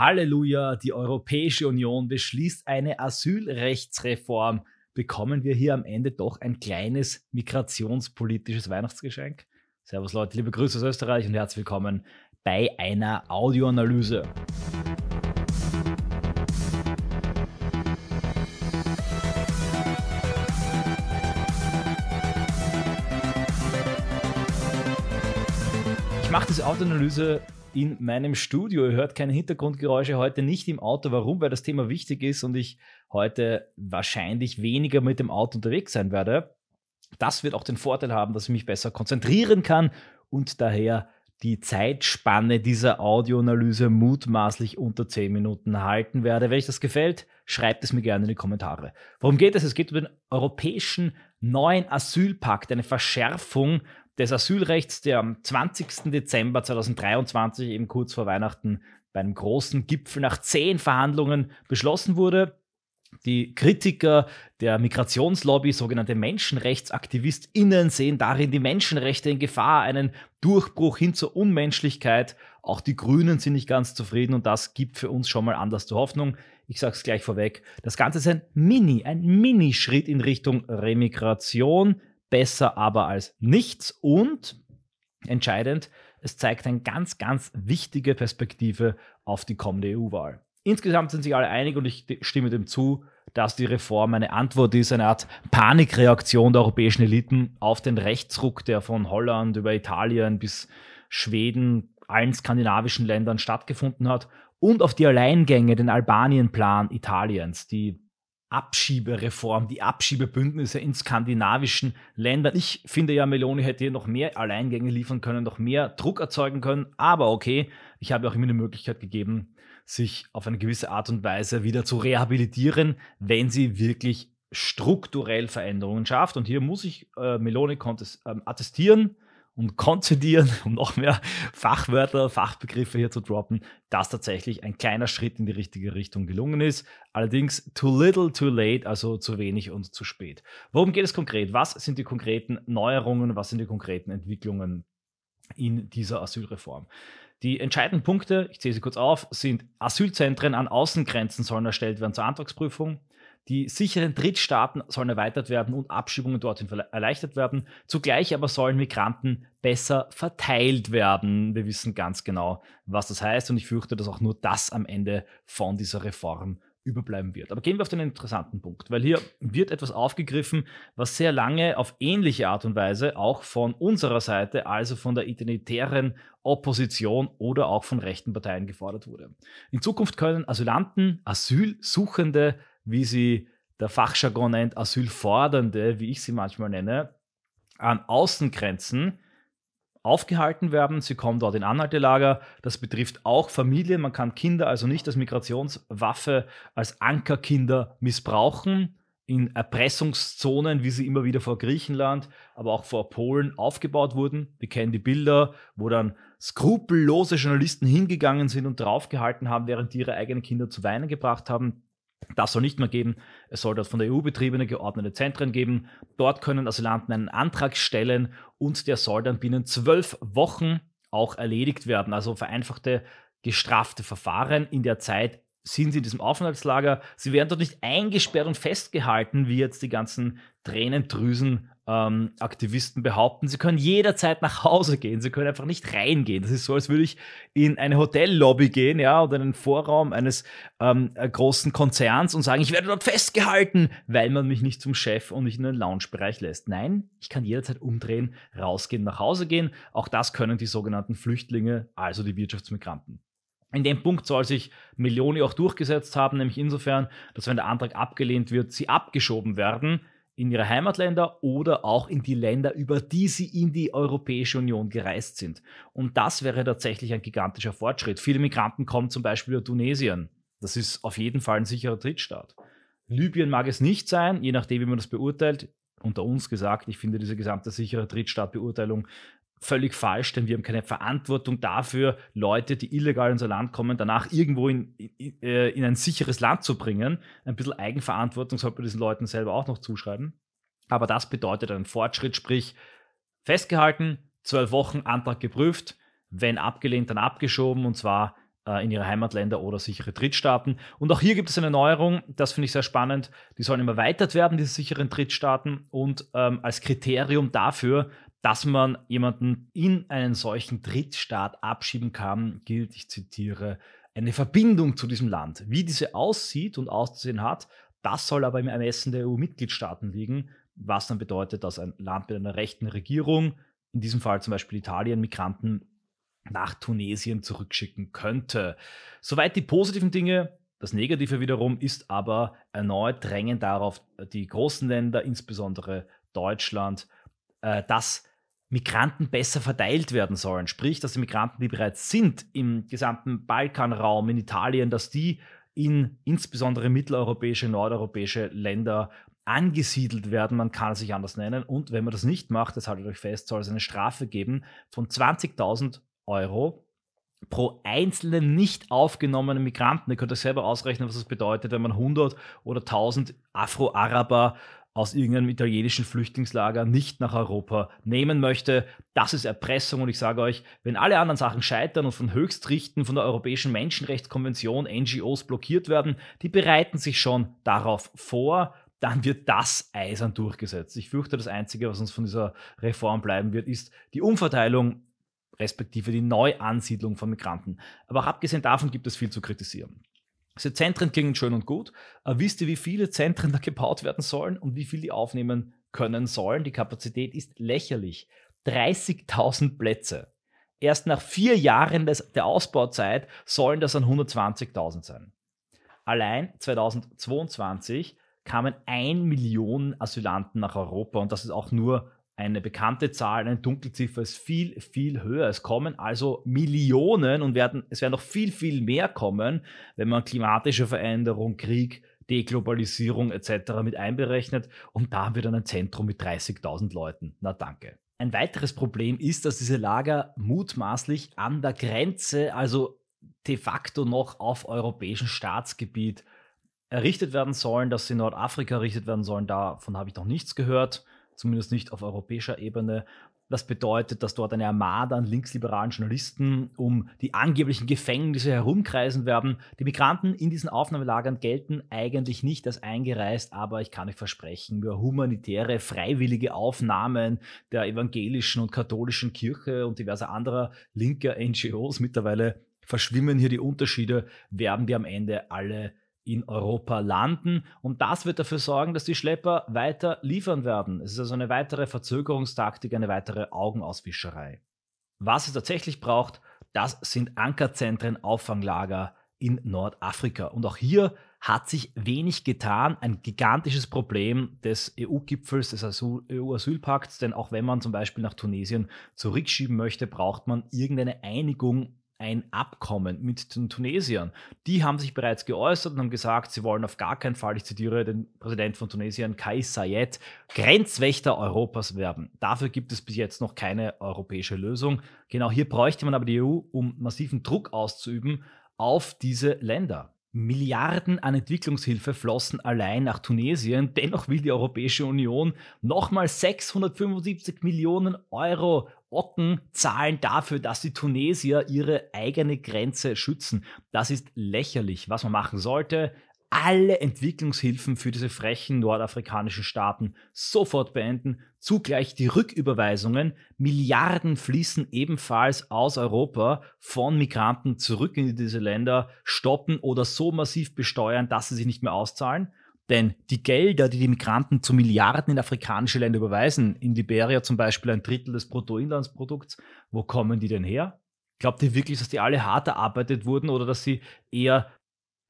Halleluja, die Europäische Union beschließt eine Asylrechtsreform. Bekommen wir hier am Ende doch ein kleines migrationspolitisches Weihnachtsgeschenk? Servus Leute, liebe Grüße aus Österreich und herzlich willkommen bei einer Audioanalyse. Ich mache diese Audioanalyse in meinem Studio. Ihr hört keine Hintergrundgeräusche heute nicht im Auto. Warum? Weil das Thema wichtig ist und ich heute wahrscheinlich weniger mit dem Auto unterwegs sein werde. Das wird auch den Vorteil haben, dass ich mich besser konzentrieren kann und daher die Zeitspanne dieser Audioanalyse mutmaßlich unter 10 Minuten halten werde. Wenn euch das gefällt, schreibt es mir gerne in die Kommentare. Worum geht es? Es geht um den europäischen neuen Asylpakt, eine Verschärfung des Asylrechts, der am 20. Dezember 2023, eben kurz vor Weihnachten, bei einem großen Gipfel nach zehn Verhandlungen beschlossen wurde. Die Kritiker der Migrationslobby, sogenannte MenschenrechtsaktivistInnen, sehen darin die Menschenrechte in Gefahr, einen Durchbruch hin zur Unmenschlichkeit. Auch die Grünen sind nicht ganz zufrieden und das gibt für uns schon mal anders zur Hoffnung. Ich sage es gleich vorweg. Das Ganze ist ein Mini, ein Mini-Schritt in Richtung Remigration besser aber als nichts und entscheidend, es zeigt eine ganz, ganz wichtige Perspektive auf die kommende EU-Wahl. Insgesamt sind sich alle einig und ich stimme dem zu, dass die Reform eine Antwort ist, eine Art Panikreaktion der europäischen Eliten auf den Rechtsruck, der von Holland über Italien bis Schweden, allen skandinavischen Ländern stattgefunden hat und auf die Alleingänge, den Albanien-Plan Italiens, die Abschiebereform, die Abschiebebündnisse in skandinavischen Ländern. Ich finde ja, Meloni hätte hier noch mehr Alleingänge liefern können, noch mehr Druck erzeugen können. Aber okay, ich habe auch immer die Möglichkeit gegeben, sich auf eine gewisse Art und Weise wieder zu rehabilitieren, wenn sie wirklich strukturell Veränderungen schafft. Und hier muss ich äh, Meloni ähm, attestieren, und konzidieren, um noch mehr Fachwörter, Fachbegriffe hier zu droppen, dass tatsächlich ein kleiner Schritt in die richtige Richtung gelungen ist. Allerdings too little, too late, also zu wenig und zu spät. Worum geht es konkret? Was sind die konkreten Neuerungen? Was sind die konkreten Entwicklungen in dieser Asylreform? Die entscheidenden Punkte, ich zähle sie kurz auf, sind Asylzentren an Außengrenzen sollen erstellt werden zur Antragsprüfung. Die sicheren Drittstaaten sollen erweitert werden und Abschiebungen dorthin erleichtert werden. Zugleich aber sollen Migranten besser verteilt werden. Wir wissen ganz genau, was das heißt und ich fürchte, dass auch nur das am Ende von dieser Reform überbleiben wird. Aber gehen wir auf den interessanten Punkt, weil hier wird etwas aufgegriffen, was sehr lange auf ähnliche Art und Weise auch von unserer Seite, also von der identitären Opposition oder auch von rechten Parteien gefordert wurde. In Zukunft können Asylanten, Asylsuchende wie sie der Fachjargon nennt, Asylfordernde, wie ich sie manchmal nenne, an Außengrenzen aufgehalten werden. Sie kommen dort in Anhaltelager. Das betrifft auch Familien. Man kann Kinder also nicht als Migrationswaffe, als Ankerkinder missbrauchen. In Erpressungszonen, wie sie immer wieder vor Griechenland, aber auch vor Polen aufgebaut wurden. Wir kennen die Bilder, wo dann skrupellose Journalisten hingegangen sind und draufgehalten haben, während die ihre eigenen Kinder zu weinen gebracht haben. Das soll nicht mehr geben. Es soll dort von der EU betriebene geordnete Zentren geben. Dort können Asylanten einen Antrag stellen und der soll dann binnen zwölf Wochen auch erledigt werden. Also vereinfachte gestrafte Verfahren. In der Zeit sind sie in diesem Aufenthaltslager. Sie werden dort nicht eingesperrt und festgehalten, wie jetzt die ganzen Tränendrüsen ähm, Aktivisten behaupten, sie können jederzeit nach Hause gehen, sie können einfach nicht reingehen. Das ist so, als würde ich in eine Hotellobby gehen, ja, oder in einen Vorraum eines ähm, äh, großen Konzerns und sagen, ich werde dort festgehalten, weil man mich nicht zum Chef und nicht in den Lounge-Bereich lässt. Nein, ich kann jederzeit umdrehen, rausgehen, nach Hause gehen. Auch das können die sogenannten Flüchtlinge, also die Wirtschaftsmigranten. In dem Punkt soll sich Meloni auch durchgesetzt haben, nämlich insofern, dass wenn der Antrag abgelehnt wird, sie abgeschoben werden in ihre Heimatländer oder auch in die Länder, über die sie in die Europäische Union gereist sind. Und das wäre tatsächlich ein gigantischer Fortschritt. Viele Migranten kommen zum Beispiel über Tunesien. Das ist auf jeden Fall ein sicherer Drittstaat. Libyen mag es nicht sein, je nachdem, wie man das beurteilt. Unter uns gesagt, ich finde diese gesamte sichere Drittstaatbeurteilung völlig falsch, denn wir haben keine Verantwortung dafür, Leute, die illegal in unser Land kommen, danach irgendwo in, in, äh, in ein sicheres Land zu bringen. Ein bisschen Eigenverantwortung sollte man diesen Leuten selber auch noch zuschreiben. Aber das bedeutet einen Fortschritt, sprich festgehalten, zwölf Wochen Antrag geprüft, wenn abgelehnt, dann abgeschoben und zwar äh, in ihre Heimatländer oder sichere Drittstaaten. Und auch hier gibt es eine Neuerung, das finde ich sehr spannend. Die sollen immer erweitert werden, diese sicheren Drittstaaten. Und ähm, als Kriterium dafür, dass man jemanden in einen solchen Drittstaat abschieben kann, gilt, ich zitiere, eine Verbindung zu diesem Land. Wie diese aussieht und auszusehen hat, das soll aber im Ermessen der EU-Mitgliedstaaten liegen, was dann bedeutet, dass ein Land mit einer rechten Regierung, in diesem Fall zum Beispiel Italien, Migranten nach Tunesien zurückschicken könnte. Soweit die positiven Dinge. Das Negative wiederum ist aber erneut drängen darauf die großen Länder, insbesondere Deutschland, äh, dass Migranten besser verteilt werden sollen. Sprich, dass die Migranten, die bereits sind im gesamten Balkanraum, in Italien, dass die in insbesondere mitteleuropäische, nordeuropäische Länder angesiedelt werden. Man kann es sich anders nennen. Und wenn man das nicht macht, das haltet euch fest, soll es eine Strafe geben von 20.000 Euro pro einzelnen nicht aufgenommenen Migranten. Ihr könnt euch selber ausrechnen, was das bedeutet, wenn man 100 oder 1000 Afro-Araber aus irgendeinem italienischen Flüchtlingslager nicht nach Europa nehmen möchte. Das ist Erpressung und ich sage euch, wenn alle anderen Sachen scheitern und von Höchstrichten von der Europäischen Menschenrechtskonvention NGOs blockiert werden, die bereiten sich schon darauf vor, dann wird das eisern durchgesetzt. Ich fürchte, das Einzige, was uns von dieser Reform bleiben wird, ist die Umverteilung respektive die Neuansiedlung von Migranten. Aber auch abgesehen davon gibt es viel zu kritisieren. Diese Zentren klingen schön und gut. Aber wisst ihr, wie viele Zentren da gebaut werden sollen und wie viel die aufnehmen können sollen? Die Kapazität ist lächerlich. 30.000 Plätze. Erst nach vier Jahren des, der Ausbauzeit sollen das dann 120.000 sein. Allein 2022 kamen ein Million Asylanten nach Europa und das ist auch nur eine bekannte Zahl, eine Dunkelziffer ist viel, viel höher. Es kommen also Millionen und werden, es werden noch viel, viel mehr kommen, wenn man klimatische Veränderung, Krieg, Deglobalisierung etc. mit einberechnet. Und da haben wir dann ein Zentrum mit 30.000 Leuten. Na danke. Ein weiteres Problem ist, dass diese Lager mutmaßlich an der Grenze, also de facto noch auf europäischem Staatsgebiet, errichtet werden sollen, dass sie in Nordafrika errichtet werden sollen. Davon habe ich noch nichts gehört zumindest nicht auf europäischer Ebene. Das bedeutet, dass dort eine Armada an linksliberalen Journalisten um die angeblichen Gefängnisse herumkreisen werden. Die Migranten in diesen Aufnahmelagern gelten eigentlich nicht als eingereist, aber ich kann euch versprechen, über humanitäre, freiwillige Aufnahmen der evangelischen und katholischen Kirche und diverser anderer linker NGOs mittlerweile verschwimmen hier die Unterschiede, werden die am Ende alle in Europa landen. Und das wird dafür sorgen, dass die Schlepper weiter liefern werden. Es ist also eine weitere Verzögerungstaktik, eine weitere Augenauswischerei. Was es tatsächlich braucht, das sind Ankerzentren, Auffanglager in Nordafrika. Und auch hier hat sich wenig getan. Ein gigantisches Problem des EU-Gipfels, des EU-Asylpakts, denn auch wenn man zum Beispiel nach Tunesien zurückschieben möchte, braucht man irgendeine Einigung ein Abkommen mit den Tunesiern. Die haben sich bereits geäußert und haben gesagt, sie wollen auf gar keinen Fall, ich zitiere den Präsident von Tunesien, Kais Sayed, Grenzwächter Europas werden. Dafür gibt es bis jetzt noch keine europäische Lösung. Genau hier bräuchte man aber die EU, um massiven Druck auszuüben auf diese Länder. Milliarden an Entwicklungshilfe flossen allein nach Tunesien. Dennoch will die Europäische Union nochmal 675 Millionen Euro Ocken zahlen dafür, dass die Tunesier ihre eigene Grenze schützen. Das ist lächerlich. Was man machen sollte, alle Entwicklungshilfen für diese frechen nordafrikanischen Staaten sofort beenden, zugleich die Rücküberweisungen. Milliarden fließen ebenfalls aus Europa von Migranten zurück in diese Länder, stoppen oder so massiv besteuern, dass sie sich nicht mehr auszahlen. Denn die Gelder, die die Migranten zu Milliarden in afrikanische Länder überweisen, in Liberia zum Beispiel ein Drittel des Bruttoinlandsprodukts, wo kommen die denn her? Glaubt ihr wirklich, dass die alle hart erarbeitet wurden oder dass sie eher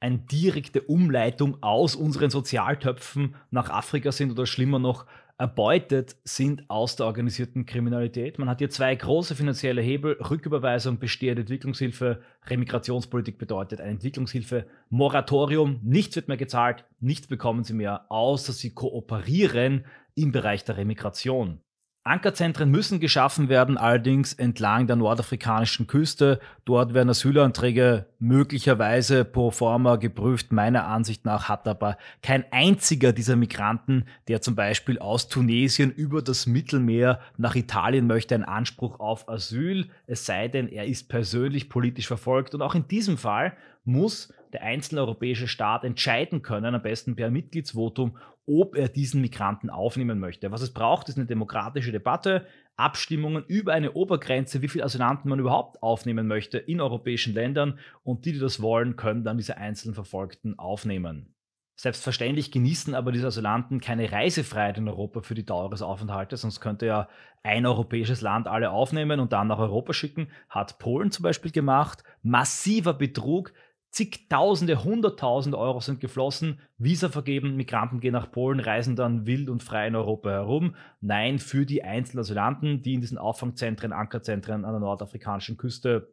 eine direkte Umleitung aus unseren Sozialtöpfen nach Afrika sind oder schlimmer noch erbeutet sind aus der organisierten Kriminalität. Man hat hier zwei große finanzielle Hebel, Rücküberweisung, bestehende Entwicklungshilfe, Remigrationspolitik bedeutet ein Entwicklungshilfe-Moratorium. Nichts wird mehr gezahlt, nichts bekommen sie mehr, außer sie kooperieren im Bereich der Remigration. Ankerzentren müssen geschaffen werden, allerdings entlang der nordafrikanischen Küste. Dort werden Asylanträge möglicherweise pro forma geprüft. Meiner Ansicht nach hat aber kein einziger dieser Migranten, der zum Beispiel aus Tunesien über das Mittelmeer nach Italien möchte, einen Anspruch auf Asyl. Es sei denn, er ist persönlich politisch verfolgt. Und auch in diesem Fall muss der einzelne europäische Staat entscheiden können, am besten per Mitgliedsvotum, ob er diesen Migranten aufnehmen möchte. Was es braucht, ist eine demokratische Debatte, Abstimmungen über eine Obergrenze, wie viele Asylanten man überhaupt aufnehmen möchte in europäischen Ländern und die, die das wollen, können dann diese einzelnen Verfolgten aufnehmen. Selbstverständlich genießen aber diese Asylanten keine Reisefreiheit in Europa für die Dauer des Aufenthaltes, sonst könnte ja ein europäisches Land alle aufnehmen und dann nach Europa schicken. Hat Polen zum Beispiel gemacht. Massiver Betrug, zigtausende, hunderttausende Euro sind geflossen, Visa vergeben, Migranten gehen nach Polen, reisen dann wild und frei in Europa herum. Nein, für die einzelnen Asylanten, die in diesen Auffangzentren, Ankerzentren an der nordafrikanischen Küste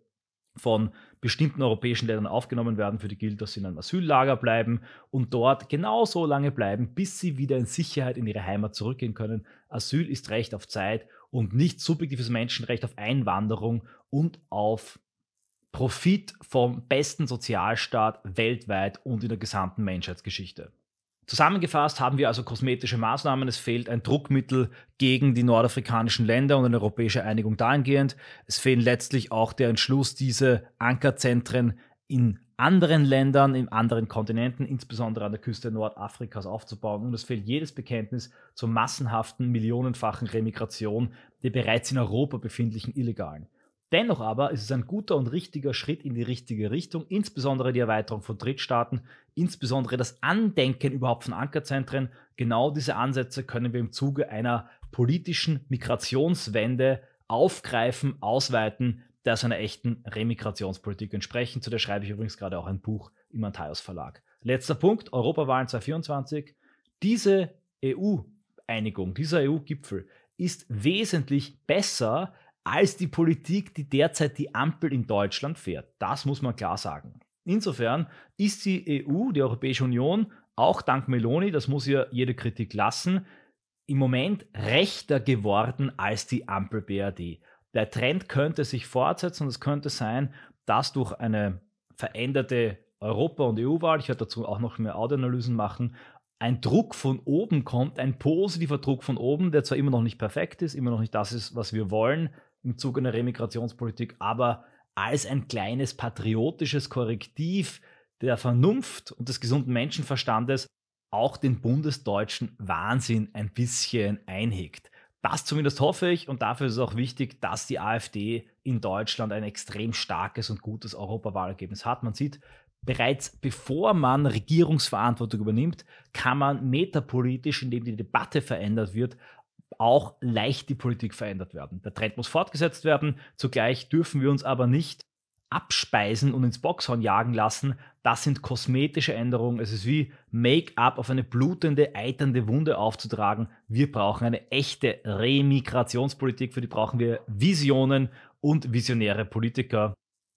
von bestimmten europäischen Ländern aufgenommen werden, für die gilt, dass sie in einem Asyllager bleiben und dort genauso lange bleiben, bis sie wieder in Sicherheit in ihre Heimat zurückgehen können. Asyl ist Recht auf Zeit und nicht subjektives Menschenrecht auf Einwanderung und auf Profit vom besten Sozialstaat weltweit und in der gesamten Menschheitsgeschichte. Zusammengefasst haben wir also kosmetische Maßnahmen. Es fehlt ein Druckmittel gegen die nordafrikanischen Länder und eine europäische Einigung dahingehend. Es fehlt letztlich auch der Entschluss, diese Ankerzentren in anderen Ländern, in anderen Kontinenten, insbesondere an der Küste Nordafrikas aufzubauen. Und es fehlt jedes Bekenntnis zur massenhaften, millionenfachen Remigration der bereits in Europa befindlichen Illegalen. Dennoch aber ist es ein guter und richtiger Schritt in die richtige Richtung, insbesondere die Erweiterung von Drittstaaten, insbesondere das Andenken überhaupt von Ankerzentren. Genau diese Ansätze können wir im Zuge einer politischen Migrationswende aufgreifen, ausweiten, der seiner echten Remigrationspolitik entsprechen. Zu der schreibe ich übrigens gerade auch ein Buch im Antaios Verlag. Letzter Punkt, Europawahlen 2024. Diese EU-Einigung, dieser EU-Gipfel ist wesentlich besser als die Politik, die derzeit die Ampel in Deutschland fährt. Das muss man klar sagen. Insofern ist die EU, die Europäische Union, auch dank Meloni, das muss ja jede Kritik lassen, im Moment rechter geworden als die Ampel BRD. Der Trend könnte sich fortsetzen und es könnte sein, dass durch eine veränderte Europa- und EU-Wahl, ich werde dazu auch noch mehr Audioanalysen machen, ein Druck von oben kommt, ein positiver Druck von oben, der zwar immer noch nicht perfekt ist, immer noch nicht das ist, was wir wollen, im Zuge einer Remigrationspolitik, aber als ein kleines patriotisches Korrektiv der Vernunft und des gesunden Menschenverstandes auch den bundesdeutschen Wahnsinn ein bisschen einhegt. Das zumindest hoffe ich und dafür ist es auch wichtig, dass die AfD in Deutschland ein extrem starkes und gutes Europawahlergebnis hat. Man sieht, bereits bevor man Regierungsverantwortung übernimmt, kann man metapolitisch, indem die Debatte verändert wird, auch leicht die Politik verändert werden. Der Trend muss fortgesetzt werden. Zugleich dürfen wir uns aber nicht abspeisen und ins Boxhorn jagen lassen. Das sind kosmetische Änderungen. Es ist wie Make-up auf eine blutende, eiternde Wunde aufzutragen. Wir brauchen eine echte Remigrationspolitik. Für die brauchen wir Visionen und visionäre Politiker.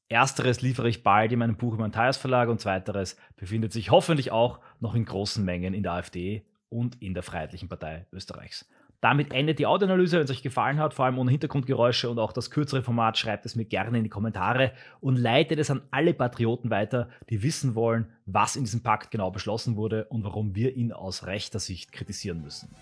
Ersteres liefere ich bald in meinem Buch im Antaias Verlag und zweiteres befindet sich hoffentlich auch noch in großen Mengen in der AfD und in der Freiheitlichen Partei Österreichs. Damit endet die Audioanalyse. Wenn es euch gefallen hat, vor allem ohne Hintergrundgeräusche und auch das kürzere Format, schreibt es mir gerne in die Kommentare und leitet es an alle Patrioten weiter, die wissen wollen, was in diesem Pakt genau beschlossen wurde und warum wir ihn aus rechter Sicht kritisieren müssen.